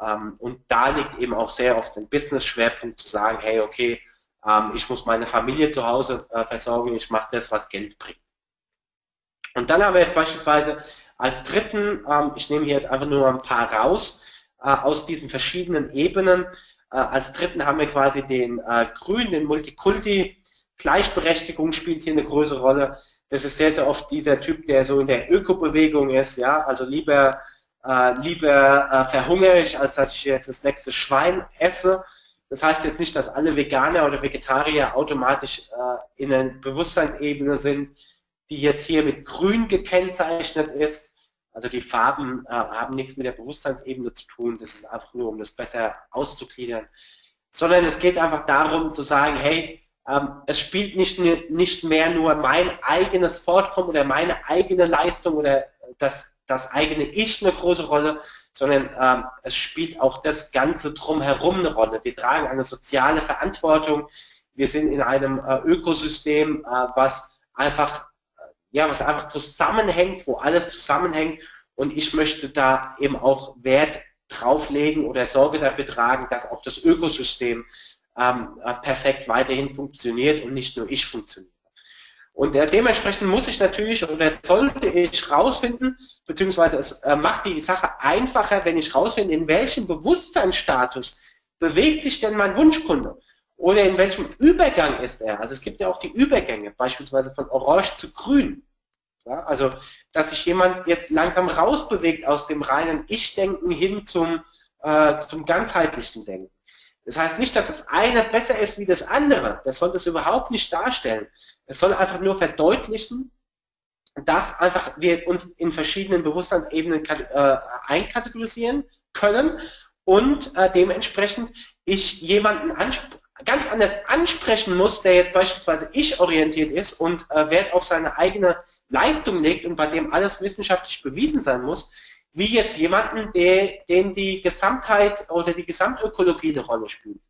Ähm, und da liegt eben auch sehr oft ein Business-Schwerpunkt zu sagen, hey, okay, ähm, ich muss meine Familie zu Hause äh, versorgen, ich mache das, was Geld bringt. Und dann haben wir jetzt beispielsweise als dritten, ähm, ich nehme hier jetzt einfach nur ein paar raus, äh, aus diesen verschiedenen Ebenen, äh, als dritten haben wir quasi den Grün, den Multikulti, Gleichberechtigung spielt hier eine größere Rolle. Das ist sehr, sehr oft dieser Typ, der so in der Ökobewegung ist, ja, also lieber äh, lieber äh, verhungere ich, als dass ich jetzt das nächste Schwein esse. Das heißt jetzt nicht, dass alle Veganer oder Vegetarier automatisch äh, in einer Bewusstseinsebene sind, die jetzt hier mit grün gekennzeichnet ist. Also die Farben äh, haben nichts mit der Bewusstseinsebene zu tun. Das ist einfach nur, um das besser auszugliedern. Sondern es geht einfach darum zu sagen, hey, ähm, es spielt nicht, nicht mehr nur mein eigenes Fortkommen oder meine eigene Leistung oder das das eigene Ich eine große Rolle, sondern ähm, es spielt auch das Ganze drumherum eine Rolle. Wir tragen eine soziale Verantwortung. Wir sind in einem äh, Ökosystem, äh, was einfach, ja, was einfach zusammenhängt, wo alles zusammenhängt. Und ich möchte da eben auch Wert drauflegen oder Sorge dafür tragen, dass auch das Ökosystem ähm, äh, perfekt weiterhin funktioniert und nicht nur ich funktioniere. Und äh, dementsprechend muss ich natürlich oder sollte ich rausfinden, beziehungsweise es äh, macht die Sache einfacher, wenn ich rausfinde, in welchem Bewusstseinsstatus bewegt sich denn mein Wunschkunde oder in welchem Übergang ist er. Also es gibt ja auch die Übergänge, beispielsweise von Orange zu Grün. Ja, also dass sich jemand jetzt langsam rausbewegt aus dem reinen Ich-Denken hin zum, äh, zum ganzheitlichen Denken. Das heißt nicht, dass das eine besser ist wie das andere. Das soll das überhaupt nicht darstellen. Es soll einfach nur verdeutlichen, dass einfach wir uns in verschiedenen Bewusstseinsebenen äh, einkategorisieren können und äh, dementsprechend ich jemanden ganz anders ansprechen muss, der jetzt beispielsweise ich orientiert ist und äh, Wert auf seine eigene Leistung legt und bei dem alles wissenschaftlich bewiesen sein muss, wie jetzt jemanden, der, den die Gesamtheit oder die Gesamtökologie eine Rolle spielt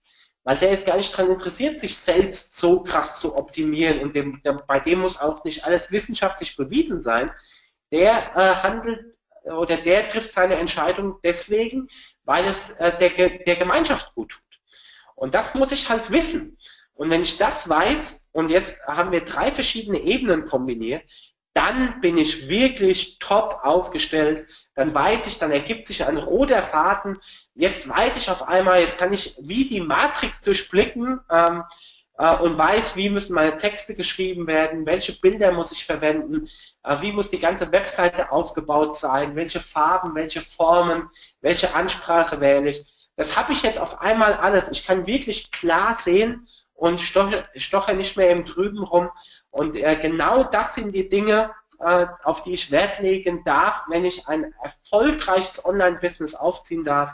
weil der ist gar nicht daran interessiert, sich selbst so krass zu optimieren und dem, der, bei dem muss auch nicht alles wissenschaftlich bewiesen sein. Der äh, handelt oder der trifft seine Entscheidung deswegen, weil es äh, der, der Gemeinschaft gut tut. Und das muss ich halt wissen. Und wenn ich das weiß, und jetzt haben wir drei verschiedene Ebenen kombiniert, dann bin ich wirklich top aufgestellt. Dann weiß ich, dann ergibt sich ein roter Faden. Jetzt weiß ich auf einmal, jetzt kann ich wie die Matrix durchblicken, ähm, äh, und weiß, wie müssen meine Texte geschrieben werden, welche Bilder muss ich verwenden, äh, wie muss die ganze Webseite aufgebaut sein, welche Farben, welche Formen, welche Ansprache wähle ich. Das habe ich jetzt auf einmal alles. Ich kann wirklich klar sehen und stoche, stoche nicht mehr im Drüben rum. Und äh, genau das sind die Dinge, äh, auf die ich Wert legen darf, wenn ich ein erfolgreiches Online-Business aufziehen darf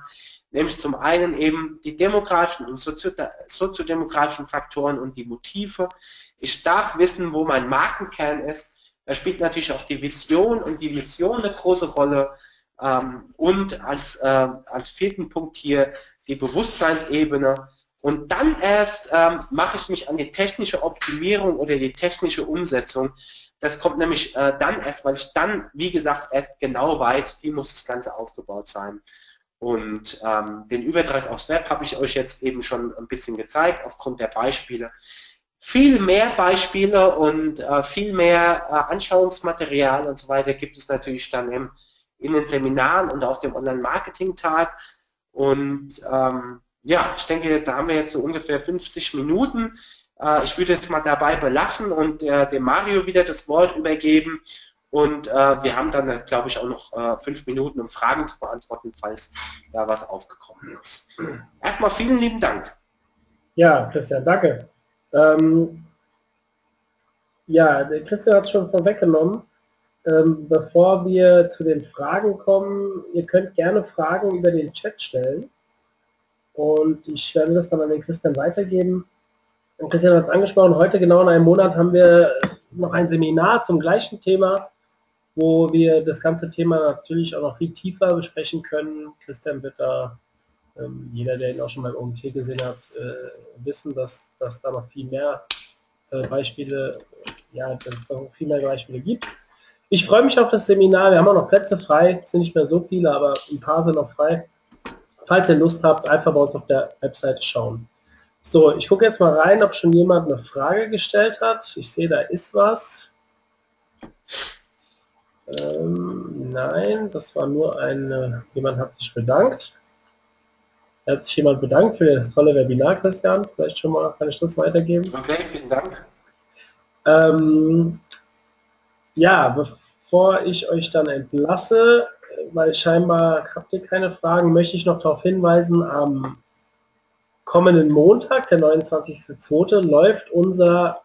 nämlich zum einen eben die demografischen und soziodemografischen Faktoren und die Motive. Ich darf wissen, wo mein Markenkern ist. Da spielt natürlich auch die Vision und die Mission eine große Rolle. Ähm, und als, äh, als vierten Punkt hier die Bewusstseinsebene. Und dann erst ähm, mache ich mich an die technische Optimierung oder die technische Umsetzung. Das kommt nämlich äh, dann erst, weil ich dann, wie gesagt, erst genau weiß, wie muss das Ganze aufgebaut sein. Und ähm, den Übertrag aufs Web habe ich euch jetzt eben schon ein bisschen gezeigt, aufgrund der Beispiele. Viel mehr Beispiele und äh, viel mehr äh, Anschauungsmaterial und so weiter gibt es natürlich dann im, in den Seminaren und auf dem Online-Marketing-Tag. Und ähm, ja, ich denke, da haben wir jetzt so ungefähr 50 Minuten. Äh, ich würde es mal dabei belassen und äh, dem Mario wieder das Wort übergeben. Und äh, wir haben dann, glaube ich, auch noch äh, fünf Minuten, um Fragen zu beantworten, falls da was aufgekommen ist. Erstmal vielen lieben Dank. Ja, Christian, danke. Ähm, ja, Christian hat es schon vorweggenommen. Ähm, bevor wir zu den Fragen kommen, ihr könnt gerne Fragen über den Chat stellen. Und ich werde das dann an den Christian weitergeben. Und Christian hat es angesprochen, heute genau in einem Monat haben wir noch ein Seminar zum gleichen Thema wo wir das ganze Thema natürlich auch noch viel tiefer besprechen können. Christian wird da, ähm, jeder, der ihn auch schon beim OMT gesehen hat, äh, wissen, dass, dass da noch viel mehr äh, Beispiele, ja, dass es noch viel mehr Beispiele gibt. Ich freue mich auf das Seminar. Wir haben auch noch Plätze frei. Es sind nicht mehr so viele, aber ein paar sind noch frei. Falls ihr Lust habt, einfach bei uns auf der Webseite schauen. So, ich gucke jetzt mal rein, ob schon jemand eine Frage gestellt hat. Ich sehe, da ist was. Ähm, nein, das war nur ein, jemand hat sich bedankt. Hat sich jemand bedankt für das tolle Webinar, Christian. Vielleicht schon mal kann ich das weitergeben. Okay, vielen Dank. Ähm, ja, bevor ich euch dann entlasse, weil scheinbar habt ihr keine Fragen, möchte ich noch darauf hinweisen, am kommenden Montag, der 29.02., läuft unser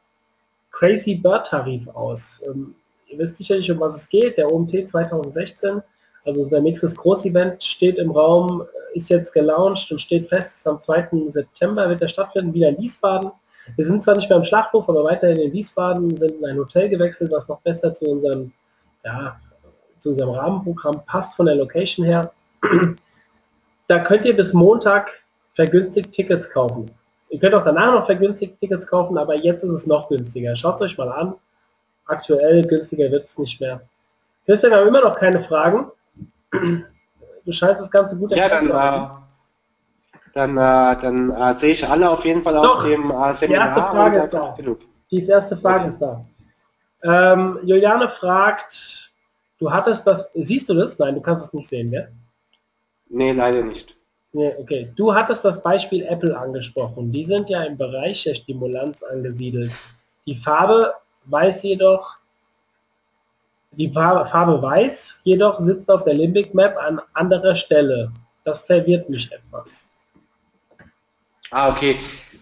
Crazy Bird Tarif aus. Ähm, ihr wisst sicherlich, um was es geht, der OMT 2016. Also unser nächstes Groß-Event steht im Raum, ist jetzt gelauncht und steht fest, am 2. September wird er stattfinden, wieder in Wiesbaden. Wir sind zwar nicht mehr im Schlachthof, aber weiterhin in Wiesbaden, sind in ein Hotel gewechselt, was noch besser zu unserem, ja, zu unserem Rahmenprogramm passt von der Location her. Da könnt ihr bis Montag vergünstigt Tickets kaufen. Ihr könnt auch danach noch vergünstigt Tickets kaufen, aber jetzt ist es noch günstiger. Schaut es euch mal an aktuell günstiger wird es nicht mehr. Christian, wir haben immer noch keine Fragen. Du scheinst das Ganze gut Ja, dann, äh, dann, äh, dann äh, sehe ich alle auf jeden Fall Doch, aus dem äh, Seminar. Die erste Frage ist da. Genug. Die erste Frage okay. ist da. Ähm, Juliane fragt, du hattest das, siehst du das? Nein, du kannst es nicht sehen, gell? Nee, leider nicht. Nee, okay. Du hattest das Beispiel Apple angesprochen. Die sind ja im Bereich der Stimulanz angesiedelt. Die Farbe weiß jedoch, die Farbe weiß jedoch sitzt auf der Limbic Map an anderer Stelle. Das verwirrt mich etwas. Ah, okay.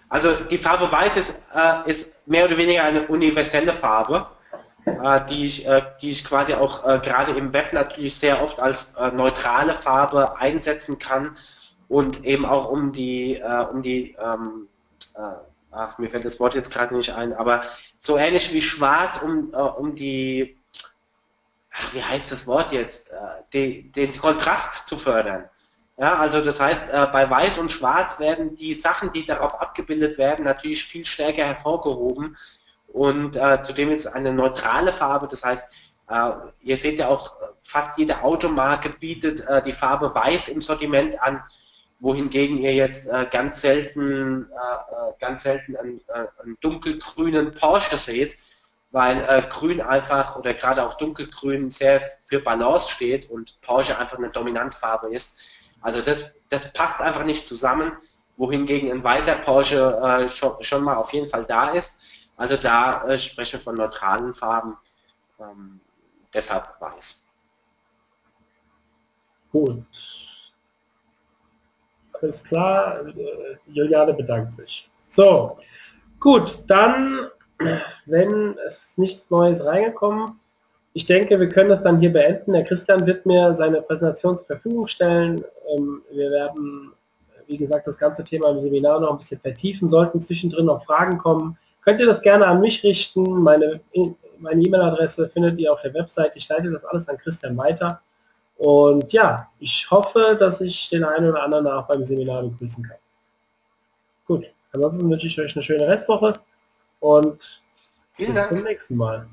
Also die Farbe weiß ist, äh, ist mehr oder weniger eine universelle Farbe, die, ich, äh, die ich quasi auch äh, gerade im Web natürlich sehr oft als äh, neutrale Farbe einsetzen kann und eben auch um die, äh, um die ähm, ach, mir fällt das Wort jetzt gerade nicht ein, aber so ähnlich wie schwarz um, äh, um die, ach, wie heißt das Wort jetzt, äh, die, den Kontrast zu fördern. Ja, also das heißt, äh, bei Weiß und Schwarz werden die Sachen, die darauf abgebildet werden, natürlich viel stärker hervorgehoben. Und äh, zudem ist eine neutrale Farbe, das heißt, äh, ihr seht ja auch, fast jede Automarke bietet äh, die Farbe Weiß im Sortiment an wohingegen ihr jetzt äh, ganz selten, äh, äh, ganz selten einen, einen, dunkelgrünen Porsche seht, weil grün einfach oder gerade auch dunkelgrün sehr für Balance steht und Porsche einfach eine Dominanzfarbe ist. Also das, das passt einfach nicht zusammen. wohingegen ein weißer Porsche schon, schon, mal auf jeden Fall da ist. Also da äh, sprechen wir von neutralen Farben, ähm, deshalb weiß. Gut. Alles klar, äh, Juliane bedankt sich. So, gut, dann, wenn es nichts Neues reingekommen, ich denke, wir können das dann hier beenden. Der Christian wird mir seine Präsentation zur Verfügung stellen. Ähm, wir werden, wie gesagt, das ganze Thema im Seminar noch ein bisschen vertiefen. Sollten zwischendrin noch Fragen kommen, könnt ihr das gerne an mich richten. Meine meine E-Mail-Adresse findet ihr auf der Website. Ich leite das alles an Christian weiter. Und ja, ich hoffe, dass ich den einen oder anderen auch beim Seminar begrüßen kann. Gut, ansonsten wünsche ich euch eine schöne Restwoche und bis zum nächsten Mal.